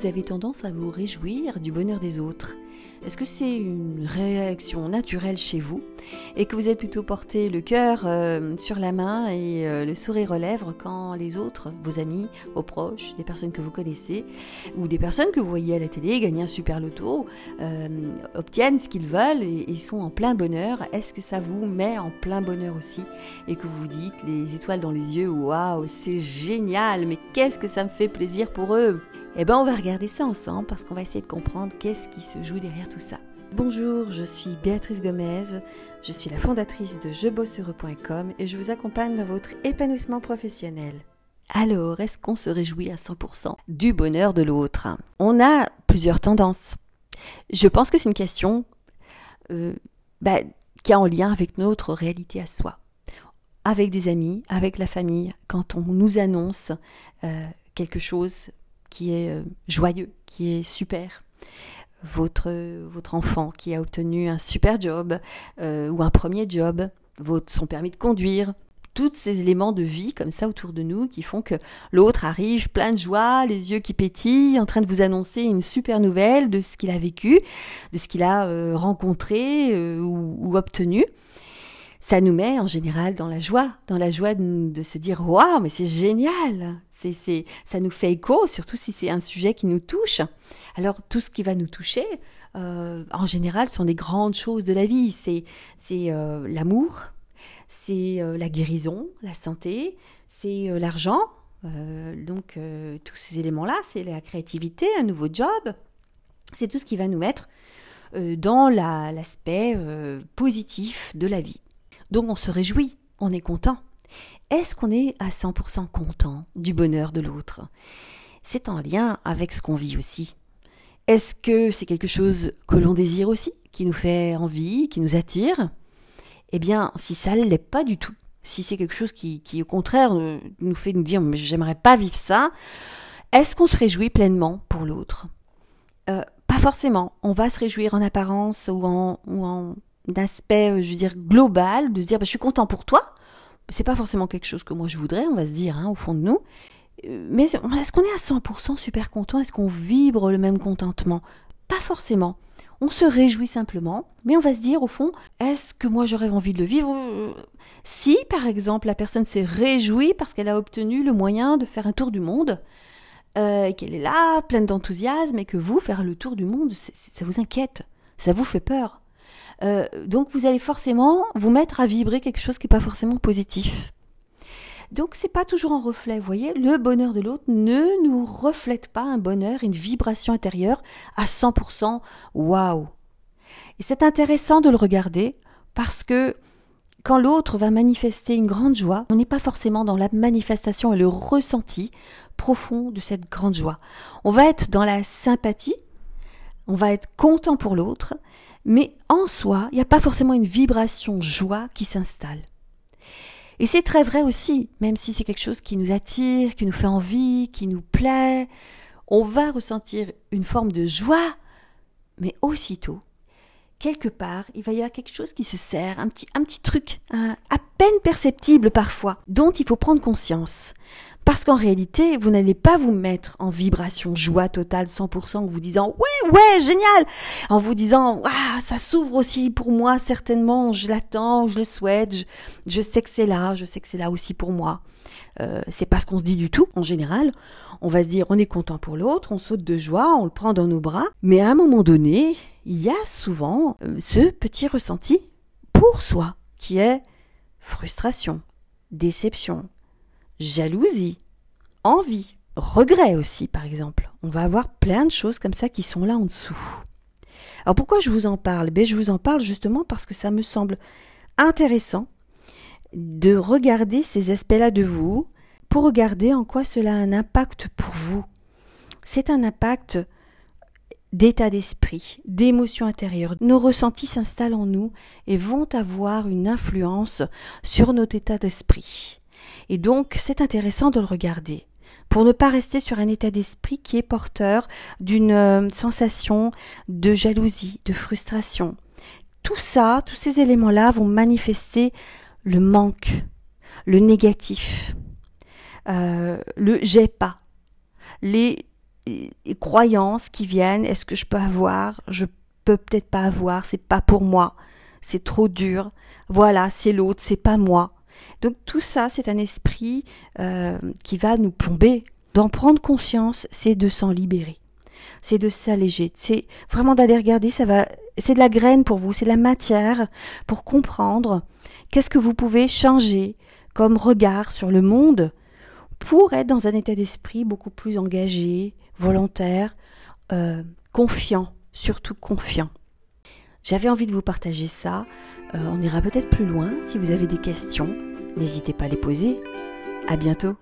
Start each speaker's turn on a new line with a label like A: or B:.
A: vous avez tendance à vous réjouir du bonheur des autres. Est-ce que c'est une réaction naturelle chez vous? Et que vous êtes plutôt porté le cœur euh, sur la main et euh, le sourire aux lèvres quand les autres, vos amis, vos proches, des personnes que vous connaissez ou des personnes que vous voyez à la télé gagner un super loto, euh, obtiennent ce qu'ils veulent et, sont en plein bonheur Est-ce que ça vous met en plein bonheur aussi et que vous vous dites les étoiles dans les yeux, waouh, c'est génial, mais qu'est-ce que ça me fait plaisir pour eux? Eh bien, on va regarder ça ensemble parce qu'on va essayer de comprendre qu'est-ce qui se joue derrière tout ça. Bonjour, je suis Béatrice Gomez, je suis la fondatrice de jebosseureux.com et je vous accompagne dans votre épanouissement professionnel. Alors, est-ce qu'on se réjouit à 100% du bonheur de l'autre? On a plusieurs tendances. Je pense que c'est une question euh, bah, qui a en lien avec notre réalité à soi. Avec des amis, avec la famille, quand on nous annonce euh, quelque chose qui est euh, joyeux, qui est super. Votre, votre enfant qui a obtenu un super job euh, ou un premier job, votre, son permis de conduire, tous ces éléments de vie comme ça autour de nous qui font que l'autre arrive plein de joie, les yeux qui pétillent, en train de vous annoncer une super nouvelle de ce qu'il a vécu, de ce qu'il a euh, rencontré ou, ou, obtenu. Ça nous met en général dans la joie, dans la joie de, de se dire waouh mais c'est génial, ça nous fait écho, surtout si c'est un sujet qui nous touche. Alors tout ce qui va nous toucher, euh, en général, sont des grandes choses de la vie. C'est, c'est euh, l'amour, c'est euh, la guérison, la santé, c'est l'argent. donc tous ces éléments-là, c'est la créativité, un nouveau job. C'est tout ce qui va nous mettre dans l'aspect positif de la vie. Donc on se réjouit, on est content. Est-ce qu'on est à 100% content du bonheur de l'autre? C'est en lien avec ce qu'on vit aussi. Est-ce que c'est quelque chose que l'on désire aussi, qui nous fait envie, qui nous attire? Eh bien, si ça ne l'est pas du tout, si c'est quelque chose qui, au contraire euh, nous fait nous dire j'aimerais pas vivre ça, est-ce qu'on se réjouit pleinement pour l'autre? Euh, Pas forcément. On va se réjouir en apparence ou en, ou en aspect, je veux dire, global, de se dire bah, je suis content pour toi, c'est pas forcément quelque chose que moi je voudrais, on va se dire, hein, au fond de nous. Euh, mais est-ce qu'on est à 100% super content? Est-ce qu'on vibre le même contentement? Pas forcément. On se réjouit simplement, mais on va se dire au fond, est-ce que moi j'aurais envie de le vivre? Si par exemple la personne s'est réjouie parce qu'elle a obtenu le moyen de faire un tour du monde, euh, et qu'elle est là, pleine d'enthousiasme, et que vous, faire le tour du monde, ça vous inquiète, ça vous fait peur. Euh, donc vous allez forcément vous mettre à vibrer quelque chose qui n'est pas forcément positif. Donc c'est pas toujours un reflet, vous voyez, le bonheur de l'autre ne nous reflète pas un bonheur, une vibration intérieure à 100% waouh. Et c'est intéressant de le regarder parce que quand l'autre va manifester une grande joie, on n'est pas forcément dans la manifestation et le ressenti profond de cette grande joie. On va être dans la sympathie, on va être content pour l'autre, mais en soi, il n'y a pas forcément une vibration joie qui s'installe. Et c'est très vrai aussi, même si c'est quelque chose qui nous attire, qui nous fait envie, qui nous plaît, on va ressentir une forme de joie, mais aussitôt, quelque part, il va y avoir quelque chose qui se sert, un petit, un petit truc, à peine perceptible parfois, dont il faut prendre conscience. Parce qu'en réalité, vous n'allez pas vous mettre en vibration joie totale 100% en vous disant ouais ouais génial, en vous disant ah ça s'ouvre aussi pour moi certainement, je l'attends, je le souhaite, je, sais que c'est là, je sais que c'est là aussi pour moi. Euh, c'est pas ce qu'on se dit du tout. En général, on va se dire on est content pour l'autre, on saute de joie, on le prend dans nos bras, mais à un moment donné, il y a souvent euh, ce petit ressenti pour soi qui est frustration, déception, jalousie, envie, regret aussi par exemple. On va avoir plein de choses comme ça qui sont là en dessous. Alors pourquoi je vous en parle? Ben, Je vous en parle justement parce que ça me semble intéressant de regarder ces aspects-là de vous pour regarder en quoi cela a un impact pour vous. C'est un impact d'état d'esprit, d'émotion intérieure. Nos ressentis s'installent en nous et vont avoir une influence sur notre état d'esprit. Et donc, c'est intéressant de le regarder pour ne pas rester sur un état d'esprit qui est porteur d'une euh, sensation de jalousie, de frustration. Tout ça, tous ces éléments-là vont manifester le manque, le négatif, euh, le j'ai pas, les croyances qui viennent. Est-ce que je peux avoir Je peux peut-être pas avoir. C'est pas pour moi. C'est trop dur. Voilà, c'est l'autre. C'est pas moi. Donc tout ça, c'est un esprit euh, qui va nous plomber. D'en prendre conscience, c'est de s'en libérer. C'est de s'alléger. C'est vraiment d'aller regarder. Ça va. C'est de la graine pour vous. C'est de la matière pour comprendre qu'est-ce que vous pouvez changer comme regard sur le monde pour être dans un état d'esprit beaucoup plus engagé, volontaire, euh, confiant, surtout confiant. J'avais envie de vous partager ça. Euh, on ira peut-être plus loin. Si vous avez des questions, n'hésitez pas à les poser. À bientôt.